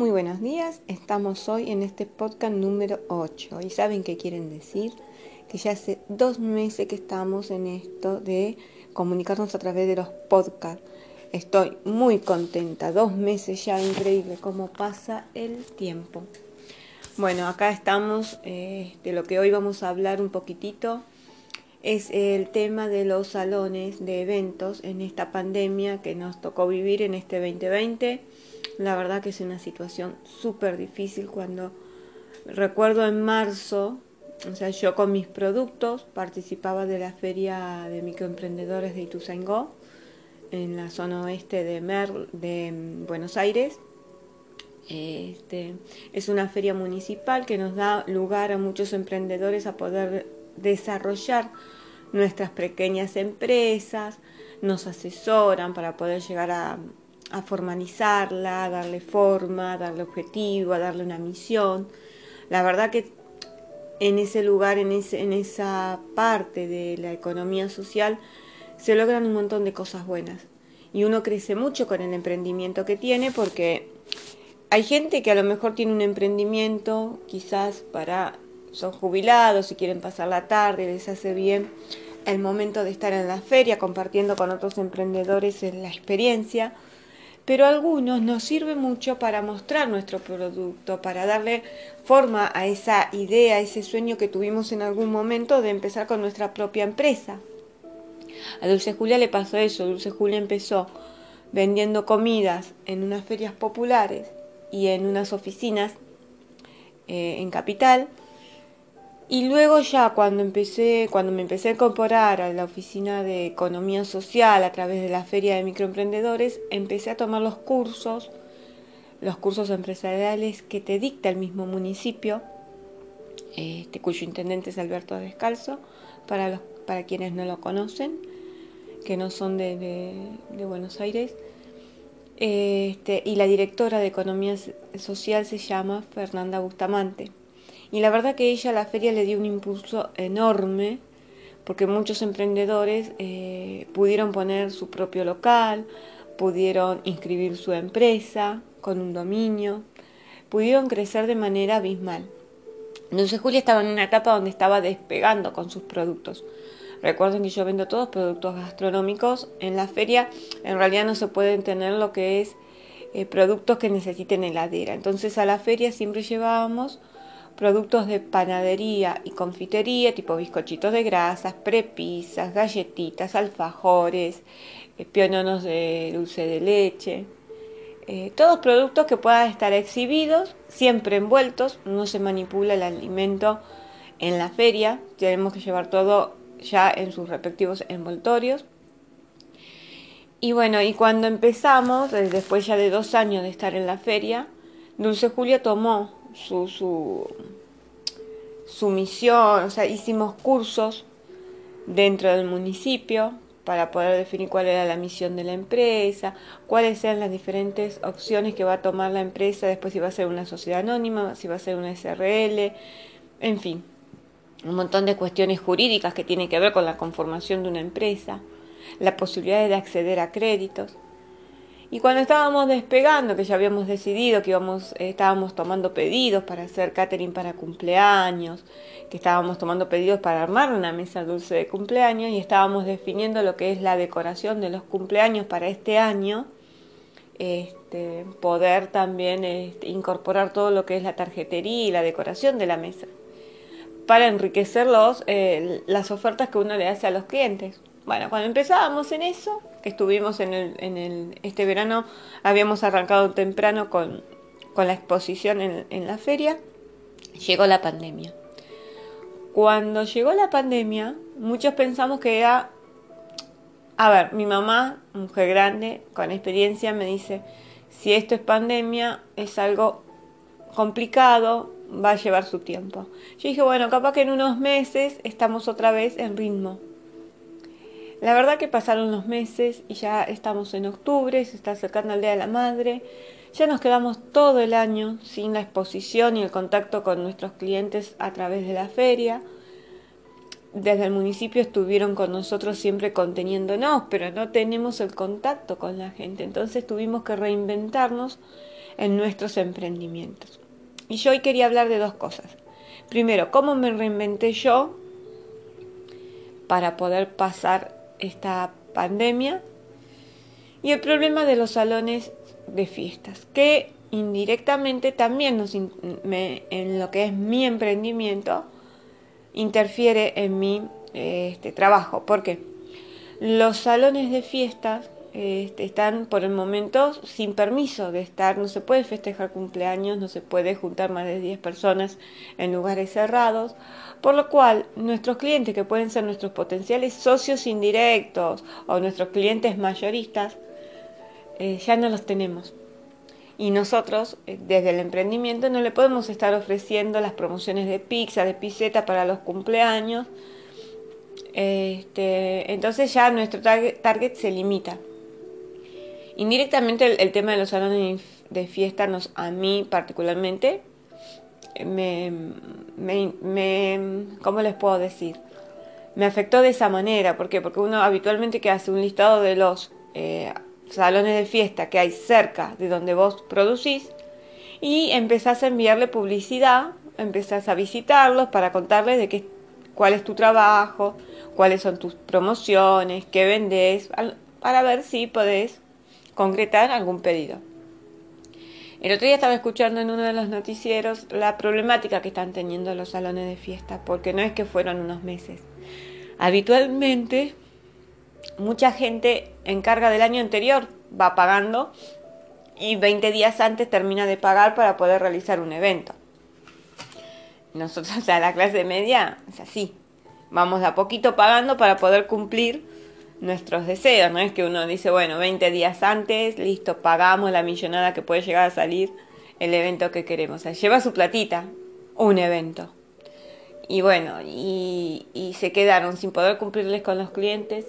Muy buenos días, estamos hoy en este podcast número 8 y saben qué quieren decir, que ya hace dos meses que estamos en esto de comunicarnos a través de los podcasts. Estoy muy contenta, dos meses ya, increíble cómo pasa el tiempo. Bueno, acá estamos, eh, de lo que hoy vamos a hablar un poquitito, es el tema de los salones de eventos en esta pandemia que nos tocó vivir en este 2020 la verdad que es una situación súper difícil cuando recuerdo en marzo, o sea, yo con mis productos participaba de la feria de microemprendedores de Ituzaingó en la zona oeste de, de mm, Buenos Aires. Este, es una feria municipal que nos da lugar a muchos emprendedores a poder desarrollar nuestras pequeñas empresas, nos asesoran para poder llegar a, a formalizarla, a darle forma, a darle objetivo, a darle una misión. La verdad que en ese lugar, en, ese, en esa parte de la economía social, se logran un montón de cosas buenas. Y uno crece mucho con el emprendimiento que tiene porque hay gente que a lo mejor tiene un emprendimiento, quizás para, son jubilados y quieren pasar la tarde, les hace bien el momento de estar en la feria compartiendo con otros emprendedores la experiencia pero algunos nos sirve mucho para mostrar nuestro producto, para darle forma a esa idea, a ese sueño que tuvimos en algún momento de empezar con nuestra propia empresa. A Dulce Julia le pasó eso, Dulce Julia empezó vendiendo comidas en unas ferias populares y en unas oficinas eh, en Capital y luego ya cuando empecé, cuando me empecé a incorporar a la oficina de economía social a través de la feria de microemprendedores, empecé a tomar los cursos, los cursos empresariales que te dicta el mismo municipio, este, cuyo intendente es Alberto Descalzo, para, los, para quienes no lo conocen, que no son de, de, Buenos Aires. Este, y la directora de Economía Social se llama Fernanda Bustamante. Y la verdad que ella a la feria le dio un impulso enorme porque muchos emprendedores eh, pudieron poner su propio local, pudieron inscribir su empresa con un dominio, pudieron crecer de manera abismal. Entonces Julia estaba en una etapa donde estaba despegando con sus productos. Recuerden que yo vendo todos productos gastronómicos. En la feria en realidad no se pueden tener lo que es eh, productos que necesiten heladera. Entonces a la feria siempre llevábamos productos de panadería y confitería, tipo bizcochitos de grasas, prepisas, galletitas, alfajores, eh, piononos de dulce de leche. Eh, todos productos que puedan estar exhibidos, siempre envueltos, no se manipula el alimento en la feria, tenemos que llevar todo ya en sus respectivos envoltorios. Y bueno, y cuando empezamos, eh, después ya de dos años de estar en la feria, Dulce Julia tomó su, su, misión, o sea, hicimos cursos dentro del municipio para poder definir cuál era la misión de la empresa, cuáles eran las diferentes opciones que va a tomar la empresa, después si va a ser una sociedad anónima, si va a ser una SRL, en fin, un montón de cuestiones jurídicas que tienen que ver con la conformación de una empresa, la posibilidad de acceder a créditos. Y cuando estábamos despegando, que ya habíamos decidido que íbamos, eh, estábamos tomando pedidos para hacer catering para cumpleaños, que estábamos tomando pedidos para armar una mesa dulce de cumpleaños y estábamos definiendo lo que es la decoración de los cumpleaños para este año, este, poder también este, incorporar todo lo que es la tarjetería y la decoración de la mesa para enriquecer los, eh, las ofertas que uno le hace a los clientes. Bueno, cuando empezábamos en eso, que estuvimos en, el, en el, este verano, habíamos arrancado temprano con, con la exposición en, en la feria, llegó la pandemia. Cuando llegó la pandemia, muchos pensamos que era, a ver, mi mamá, mujer grande, con experiencia, me dice, si esto es pandemia, es algo complicado, va a llevar su tiempo. Yo dije, bueno, capaz que en unos meses estamos otra vez en ritmo. La verdad que pasaron los meses y ya estamos en octubre, se está acercando el Día de la Madre. Ya nos quedamos todo el año sin la exposición y el contacto con nuestros clientes a través de la feria. Desde el municipio estuvieron con nosotros siempre conteniéndonos, pero no tenemos el contacto con la gente. Entonces tuvimos que reinventarnos en nuestros emprendimientos. Y yo hoy quería hablar de dos cosas. Primero, cómo me reinventé yo para poder pasar esta pandemia y el problema de los salones de fiestas, que indirectamente también nos, en lo que es mi emprendimiento interfiere en mi este, trabajo. porque Los salones de fiestas este, están por el momento sin permiso de estar, no se puede festejar cumpleaños, no se puede juntar más de 10 personas en lugares cerrados, por lo cual nuestros clientes, que pueden ser nuestros potenciales socios indirectos o nuestros clientes mayoristas, eh, ya no los tenemos. Y nosotros, eh, desde el emprendimiento, no le podemos estar ofreciendo las promociones de pizza, de piseta para los cumpleaños. Este, entonces ya nuestro target se limita. Indirectamente el, tema de los salones de fiesta nos, a mí particularmente, me, me, ¿cómo les puedo decir? Me afectó de esa manera. ¿Por qué? Porque uno habitualmente que hace un listado de los eh, salones de fiesta que hay cerca de donde vos producís y empezás a enviarle publicidad, empezás a visitarlos para contarles de qué, cuál es tu trabajo, cuáles son tus promociones, qué vendés, para ver si podés concretar algún pedido. El otro día estaba escuchando en uno de los noticieros la problemática que están teniendo los salones de fiesta, porque no es que fueron unos meses. Habitualmente, mucha gente en carga del año anterior va pagando y 20 días antes termina de pagar para poder realizar un evento. Nosotros, o sea, la clase media es así. Vamos a poquito pagando para poder cumplir nuestros deseos, no es que uno dice, bueno, 20 días antes, listo, pagamos la millonada que puede llegar a salir el evento que queremos. O sea, lleva su platita, un evento. Y bueno, y, y se quedaron sin poder cumplirles con los clientes,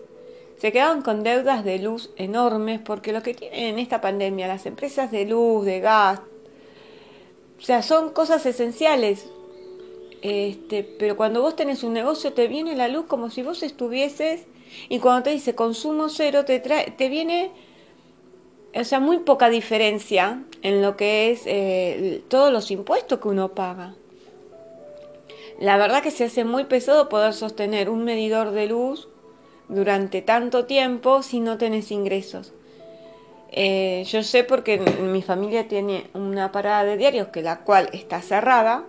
se quedaron con deudas de luz enormes, porque lo que tienen en esta pandemia las empresas de luz, de gas, o sea, son cosas esenciales. Este, pero cuando vos tenés un negocio te viene la luz como si vos estuvieses y cuando te dice consumo cero, te, trae, te viene, o sea, muy poca diferencia en lo que es eh, todos los impuestos que uno paga. La verdad que se hace muy pesado poder sostener un medidor de luz durante tanto tiempo si no tenés ingresos. Eh, yo sé porque mi familia tiene una parada de diarios que la cual está cerrada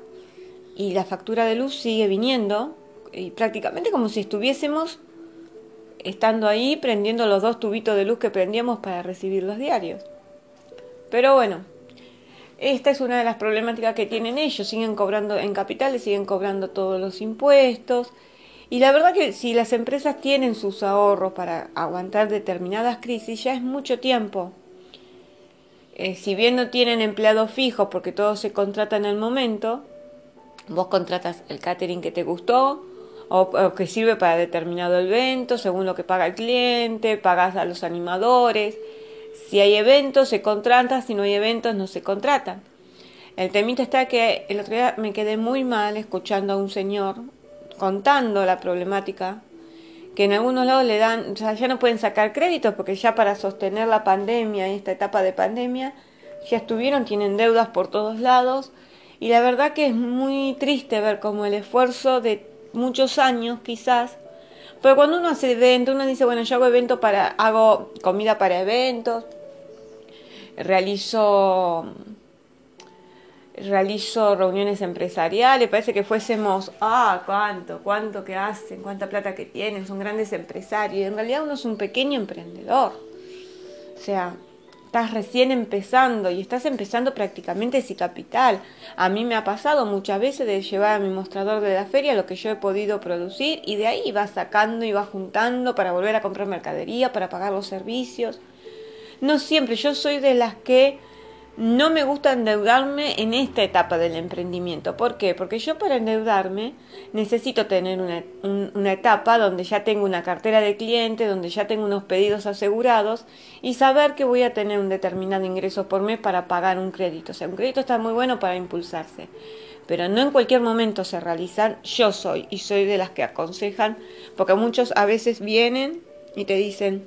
y la factura de luz sigue viniendo y prácticamente como si estuviésemos estando ahí prendiendo los dos tubitos de luz que prendíamos para recibir los diarios. Pero bueno, esta es una de las problemáticas que tienen ellos, siguen cobrando en capitales, siguen cobrando todos los impuestos. Y la verdad que si las empresas tienen sus ahorros para aguantar determinadas crisis, ya es mucho tiempo. Eh, si bien no tienen empleados fijos porque todo se contrata en el momento, vos contratas el catering que te gustó, o, que sirve para determinado evento, según lo que paga el cliente, pagas a los animadores. Si hay eventos, se contrata, si no hay eventos, no se contratan. El temita está que el otro día me quedé muy mal escuchando a un señor contando la problemática, que en algunos lados le dan, ya no pueden sacar créditos porque ya para sostener la pandemia, esta etapa de pandemia, ya estuvieron, tienen deudas por todos lados. Y la verdad que es muy triste ver cómo el esfuerzo de muchos años quizás, pero cuando uno hace evento, uno dice, bueno, yo hago evento para, hago comida para eventos, realizo realizo reuniones empresariales, parece que fuésemos, ah, cuánto, cuánto que hacen, cuánta plata que tienen, son grandes empresarios, y en realidad uno es un pequeño emprendedor. O sea, estás recién empezando y estás empezando prácticamente sin capital. A mí me ha pasado muchas veces de llevar a mi mostrador de la feria lo que yo he podido producir y de ahí va sacando y va juntando para volver a comprar mercadería, para pagar los servicios. No siempre, yo soy de las que no me gusta endeudarme en esta etapa del emprendimiento. ¿Por qué? Porque yo para endeudarme necesito tener una, una, etapa donde ya tengo una cartera de clientes, donde ya tengo unos pedidos asegurados y saber que voy a tener un determinado ingreso por mes para pagar un crédito. O sea, un crédito está muy bueno para impulsarse, pero no en cualquier momento se realizan. Yo soy y soy de las que aconsejan, porque muchos a veces vienen y te dicen,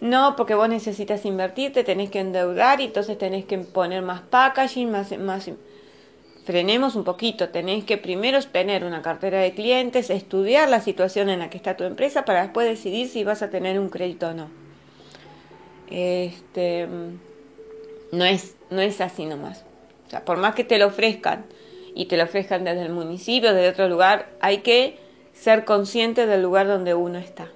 no, porque vos necesitas invertir, te tenés que endeudar y entonces tenés que poner más packaging, más, más... Frenemos un poquito, tenés que primero tener una cartera de clientes, estudiar la situación en la que está tu empresa para después decidir si vas a tener un crédito o no. Este, no es, no es así nomás. O sea, por más que te lo ofrezcan y te lo ofrezcan desde el municipio, desde otro lugar, hay que ser consciente del lugar donde uno está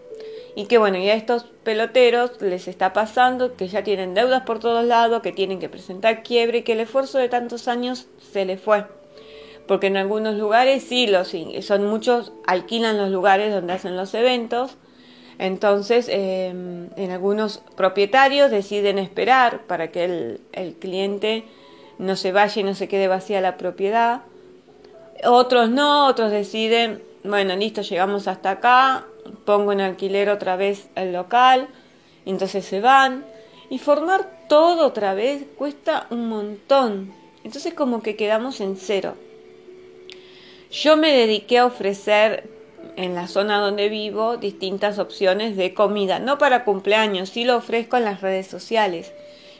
y que bueno, ya a estos peloteros les está pasando que ya tienen deudas por todos lados, que tienen que presentar quiebre, que el esfuerzo de tantos años se les fue. Porque en algunos lugares sí, los, son muchos, alquilan los lugares donde hacen los eventos. Entonces, em, en algunos propietarios deciden esperar para que el, el cliente no se vaya y no se quede vacía la propiedad. Otros no, otros deciden, bueno, listo, llegamos hasta acá, pongo en alquiler otra vez el local, entonces se van. Y formar todo otra vez cuesta un montón. Entonces como que quedamos en cero. Yo me dediqué a ofrecer en la zona donde vivo distintas opciones de comida, no para cumpleaños, sí lo ofrezco en las redes sociales.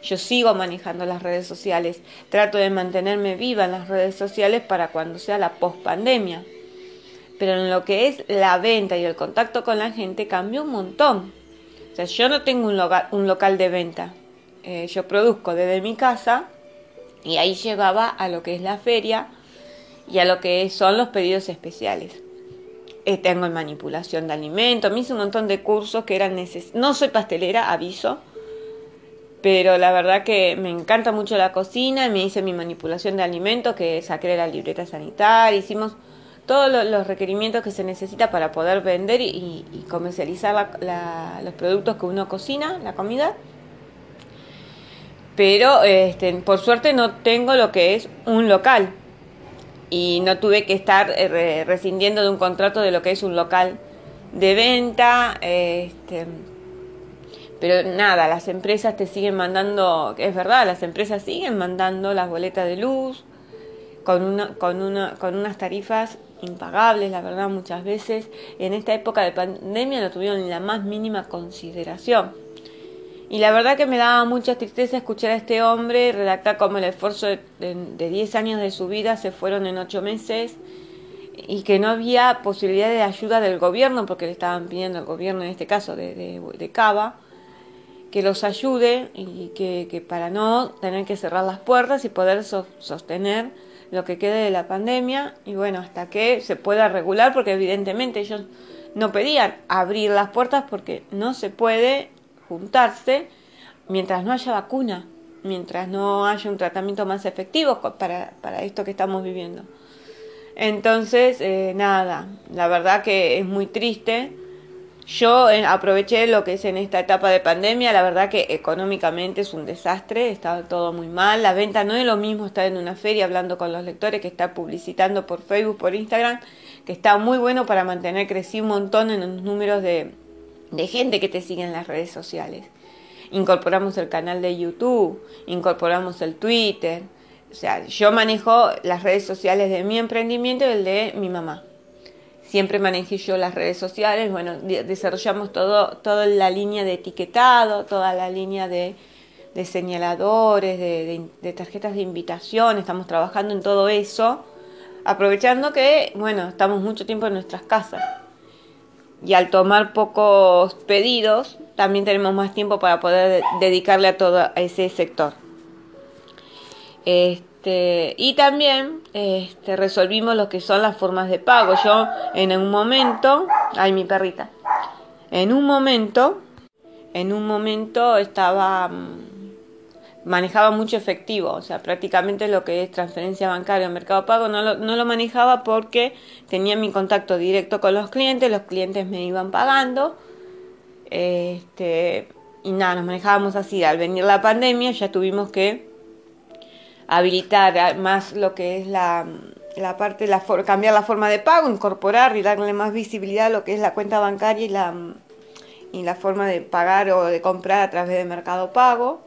Yo sigo manejando las redes sociales, trato de mantenerme viva en las redes sociales para cuando sea la post pandemia pero en lo que es la venta y el contacto con la gente cambió un montón. O sea, yo no tengo un local, un local de venta. Eh, yo produzco desde mi casa y ahí llevaba a lo que es la feria y a lo que son los pedidos especiales. Eh, tengo en manipulación de alimentos, me hice un montón de cursos que eran necesarios. No soy pastelera, aviso, pero la verdad que me encanta mucho la cocina, me hice mi manipulación de alimentos, que saqué la libreta sanitaria, hicimos todos los requerimientos que se necesita para poder vender y, comercializar los productos que uno cocina, la comida. Pero este, por suerte no tengo lo que es un local y no tuve que estar eh, rescindiendo de un contrato de lo que es un local de venta. Este, pero nada, las empresas te siguen mandando, es verdad, las empresas siguen mandando las boletas de luz con, una, con, una, con unas tarifas impagables, la verdad, muchas veces en esta época de pandemia no tuvieron la más mínima consideración. Y la verdad que me daba mucha tristeza escuchar a este hombre redactar como el esfuerzo de 10 años de su vida se fueron en 8 meses y que no había posibilidad de ayuda del gobierno, porque le estaban pidiendo al gobierno, en este caso de, de, Cava, que los ayude y que, que, para no tener que cerrar las puertas y poder sostener lo que quede de la pandemia y bueno, hasta que se pueda regular, porque evidentemente ellos no pedían abrir las puertas porque no se puede juntarse mientras no haya vacuna, mientras no haya un tratamiento más efectivo para, para esto que estamos viviendo. Entonces, eh, nada, la verdad que es muy triste yo eh, aproveché lo que es en esta etapa de pandemia, la verdad que económicamente es un desastre, está todo muy mal, la venta no es lo mismo estar en una feria hablando con los lectores que estar publicitando por Facebook, por Instagram, que está muy bueno para mantener crecido un montón en los números de, de gente que te sigue en las redes sociales. Incorporamos el canal de YouTube, incorporamos el Twitter, o sea, yo manejo las redes sociales de mi emprendimiento y el de mi mamá siempre manejé yo las redes sociales, bueno, desarrollamos todo, toda la línea de etiquetado, toda la línea de, señaladores, de, tarjetas de invitación, estamos trabajando en todo eso, aprovechando que, bueno, estamos mucho tiempo en nuestras casas. Y al tomar pocos pedidos, también tenemos más tiempo para poder dedicarle a todo ese sector. Este, este, y también este, resolvimos lo que son las formas de pago. Yo en un momento, ay mi perrita, en un momento, en un momento estaba, mm, manejaba mucho efectivo, o sea, prácticamente lo que es transferencia bancaria o mercado pago no lo, no lo manejaba porque tenía mi contacto directo con los clientes, los clientes me iban pagando. Este, y nada, nos manejábamos así. Al venir la pandemia ya tuvimos que habilitar más lo que es la, la parte, la cambiar la forma de pago, incorporar y darle más visibilidad a lo que es la cuenta bancaria y la, y la forma de pagar o de comprar a través de Mercado Pago.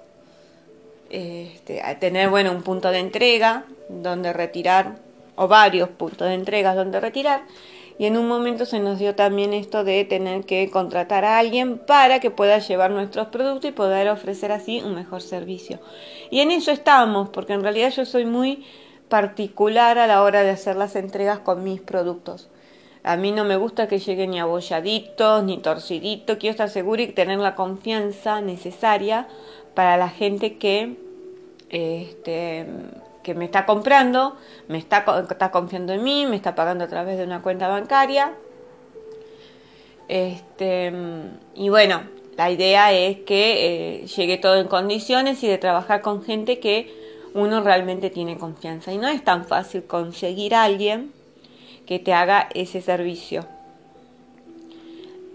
Este, tener bueno un punto de entrega donde retirar o varios puntos de entrega donde retirar y en un momento se nos dio también esto de tener que contratar a alguien para que pueda llevar nuestros productos y poder ofrecer así un mejor servicio. Y en eso estamos, porque en realidad yo soy muy particular a la hora de hacer las entregas con mis productos. A mí no me gusta que lleguen ni abolladitos ni torciditos. Quiero estar segura y tener la confianza necesaria para la gente que este, que me está comprando, me está, está confiando en mí, me está pagando a través de una cuenta bancaria. Este, y bueno, la idea es que eh, llegue todo en condiciones y de trabajar con gente que uno realmente tiene confianza. Y no es tan fácil conseguir a alguien que te haga ese servicio.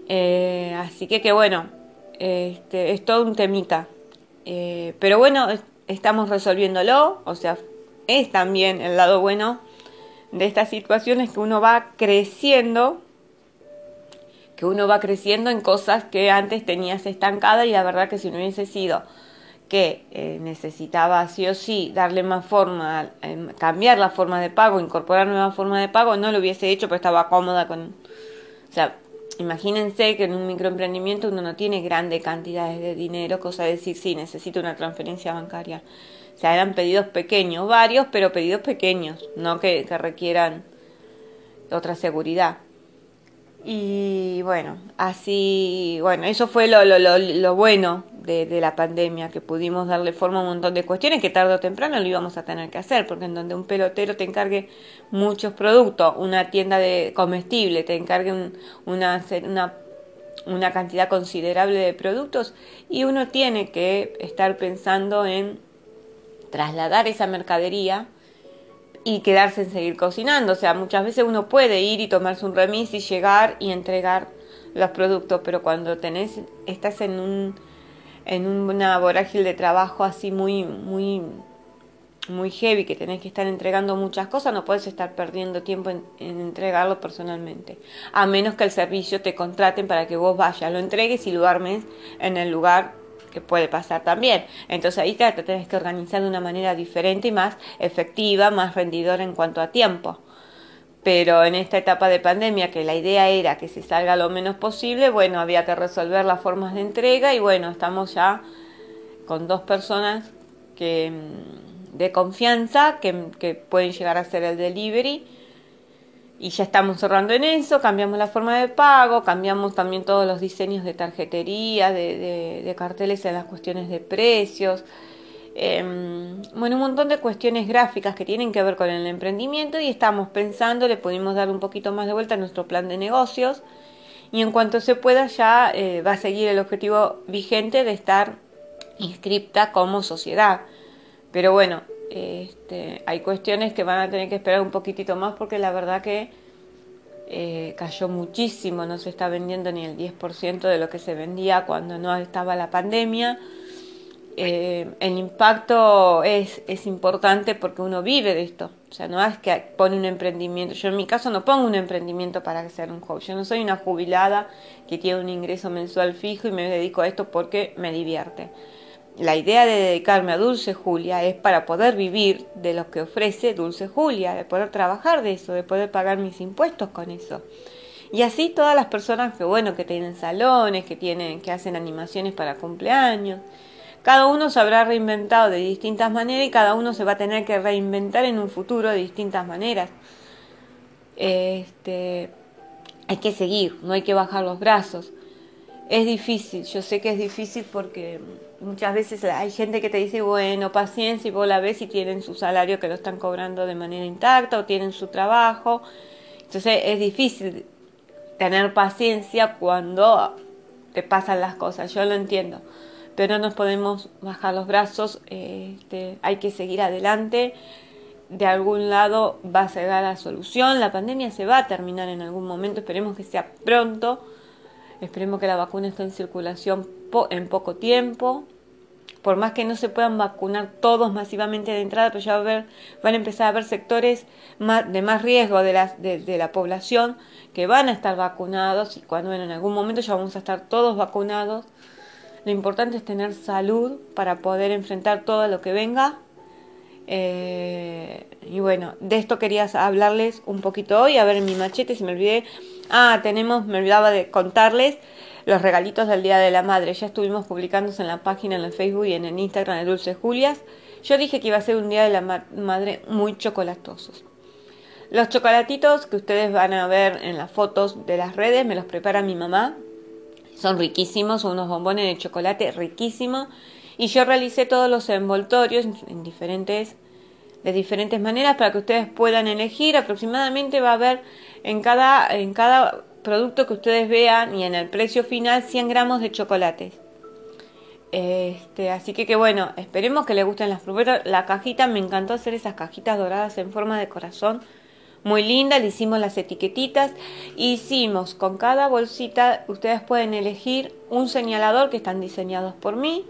Eh, así que que bueno, este, es todo un temita. Eh, pero bueno, estamos resolviéndolo, o sea, es también el lado bueno de esta situación es que uno va creciendo, que uno va creciendo en cosas que antes tenías estancada y la verdad que si no hubiese sido que eh, necesitaba sí o sí darle más forma, em, cambiar la forma de pago, incorporar nueva forma de pago, no lo hubiese hecho, pero estaba cómoda con... O sea, imagínense que en un microemprendimiento uno no tiene grandes cantidades de dinero, cosa de decir, sí, necesito una transferencia bancaria. O sea, eran pedidos pequeños, varios, pero pedidos pequeños, no que, requieran otra seguridad. Y bueno, así, bueno, eso fue lo, lo, lo, bueno de, de, la pandemia, que pudimos darle forma a un montón de cuestiones que tarde o temprano lo íbamos a tener que hacer, porque en donde un pelotero te encargue muchos productos, una tienda de comestible te encargue una, una, una cantidad considerable de productos, y uno tiene que estar pensando en trasladar esa mercadería y quedarse en seguir cocinando. O sea, muchas veces uno puede ir y tomarse un remis y llegar y entregar los productos, pero cuando tenés, estás en un en una vorágine de trabajo así muy, muy, muy heavy, que tenés que estar entregando muchas cosas, no puedes estar perdiendo tiempo en, en, entregarlo personalmente. A menos que el servicio te contraten para que vos vayas, lo entregues y lo armes en el lugar que puede pasar también. Entonces ahí te, te tenés que organizar de una manera diferente y más efectiva, más rendidora en cuanto a tiempo. Pero en esta etapa de pandemia, que la idea era que se salga lo menos posible, bueno, había que resolver las formas de entrega y bueno, estamos ya con dos personas que, mm, de confianza que, que pueden llegar a hacer el delivery y ya estamos cerrando en eso, cambiamos la forma de pago, cambiamos también todos los diseños de tarjetería, de, de, carteles en las cuestiones de precios, eh, bueno, un montón de cuestiones gráficas que tienen que ver con el emprendimiento y estamos pensando, le pudimos dar un poquito más de vuelta a nuestro plan de negocios y en cuanto se pueda ya eh, va a seguir el objetivo vigente de estar inscripta como sociedad. Pero bueno, este, hay cuestiones que van a tener que esperar un poquitito más porque la verdad que eh, cayó muchísimo, no se está vendiendo ni el 10% de lo que se vendía cuando no estaba la pandemia. Eh, el impacto es, importante porque uno vive de esto. O sea, no es que pone un emprendimiento. Yo en mi caso no pongo un emprendimiento para hacer un hobby. Yo no soy una jubilada que tiene un ingreso mensual fijo y me dedico a esto porque me divierte la idea de dedicarme a Dulce Julia es para poder vivir de lo que ofrece Dulce Julia, de poder trabajar de eso, de poder pagar mis impuestos con eso. Y así todas las personas que bueno, que tienen salones, que tienen que hacen animaciones para cumpleaños, cada uno se habrá reinventado de distintas maneras y cada uno se va a tener que reinventar en un futuro de distintas maneras. Este, hay que seguir, no hay que bajar los brazos. Es difícil, yo sé que es difícil porque muchas veces hay gente que te dice, bueno, paciencia, y vos la ves y tienen su salario que lo están cobrando de manera intacta o tienen su trabajo. Entonces es difícil tener paciencia cuando te pasan las cosas, yo lo entiendo, pero no nos podemos bajar los brazos, este, hay que seguir adelante, de algún lado va a llegar la solución, la pandemia se va a terminar en algún momento, esperemos que sea pronto, esperemos que la vacuna esté en circulación en poco tiempo, por más que no se puedan vacunar todos masivamente de entrada, pero ya va a haber, van a empezar a haber sectores de más riesgo de la, de, la población que van a estar vacunados y cuando en algún momento ya vamos a estar todos vacunados. Lo importante es tener salud para poder enfrentar todo lo que venga Eh, y bueno, de esto quería hablarles un poquito hoy. A ver, en mi machete, si me olvidé. Ah, tenemos, me olvidaba de contarles los regalitos del Día de la Madre. Ya estuvimos publicándose en la página, en el Facebook y en el Instagram de Dulce Julias. Yo dije que iba a ser un Día de la Madre muy chocolatosos. Los chocolatitos que ustedes van a ver en las fotos de las redes me los prepara mi mamá. Son riquísimos, unos bombones de chocolate riquísimos. Y yo realicé todos los envoltorios en diferentes, de diferentes maneras para que ustedes puedan elegir. Aproximadamente va a haber en cada, en cada producto que ustedes vean y en el precio final 100 gramos de chocolates. Este, así que, que bueno, esperemos que les gusten las frutas. La cajita, me encantó hacer esas cajitas doradas en forma de corazón. Muy linda, le hicimos las etiquetitas. Hicimos con cada bolsita, ustedes pueden elegir un señalador que están diseñados por mí.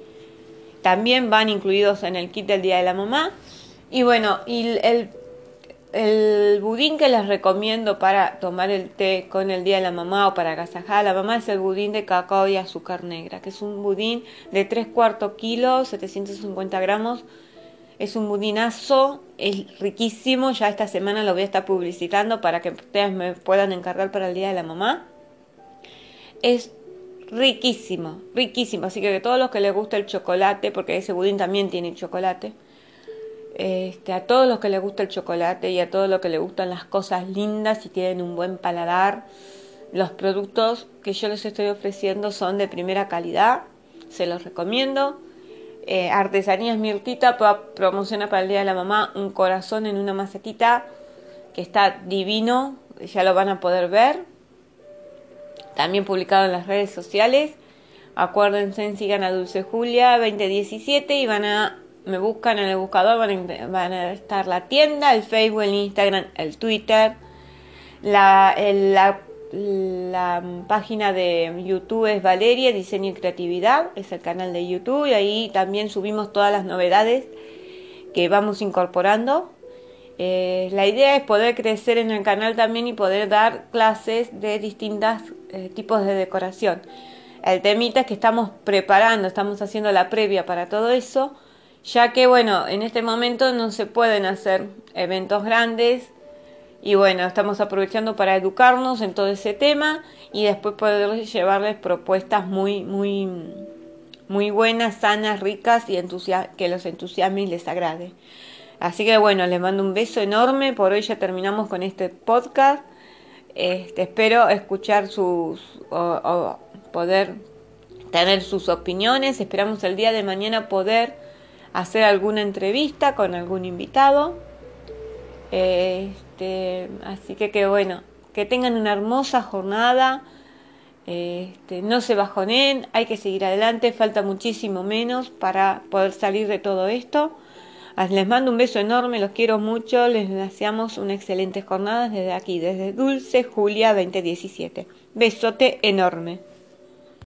También van incluidos en el kit del Día de la Mamá. Y bueno, y el el budín que les recomiendo para tomar el té con el día de la mamá o para agasajar a la mamá es el budín de cacao y azúcar negra, que es un budín de 3 cuartos kilos, 750 gramos. Es un budinazo, es riquísimo. Ya esta semana lo voy a estar publicitando para que ustedes me puedan encargar para el día de la mamá. Es riquísimo, riquísimo. Así que a todos los que les gusta el chocolate, porque ese budín también tiene chocolate este, a todos los que les gusta el chocolate y a todos los que les gustan las cosas lindas y tienen un buen paladar, los productos que yo les estoy ofreciendo son de primera calidad, se los recomiendo. Eh, Artesanías Mirtita promociona para el Día de la Mamá un corazón en una macetita que está divino, ya lo van a poder ver. También publicado en las redes sociales. Acuérdense, sigan a Dulce Julia 2017 y van a me buscan en el buscador, van a, estar la tienda, el Facebook, el Instagram, el Twitter, la, la, página de YouTube es Valeria Diseño y Creatividad, es el canal de YouTube y ahí también subimos todas las novedades que vamos incorporando. Eh, la idea es poder crecer en el canal también y poder dar clases de distintos eh, tipos de decoración. El temita es que estamos preparando, estamos haciendo la previa para todo eso ya que bueno, en este momento no se pueden hacer eventos grandes y bueno, estamos aprovechando para educarnos en todo ese tema y después poder llevarles propuestas muy, muy, muy buenas, sanas, ricas y que los entusiasme y les agrade. Así que bueno, les mando un beso enorme. Por hoy ya terminamos con este podcast. Este, espero escuchar sus o poder tener sus opiniones. Esperamos el día de mañana poder hacer alguna entrevista con algún invitado. Este, así que que bueno, que tengan una hermosa jornada. Este, no se bajonen, hay que seguir adelante, falta muchísimo menos para poder salir de todo esto. Les mando un beso enorme, los quiero mucho, les deseamos una excelente jornada desde aquí, desde Dulce Julia 2017. Besote enorme.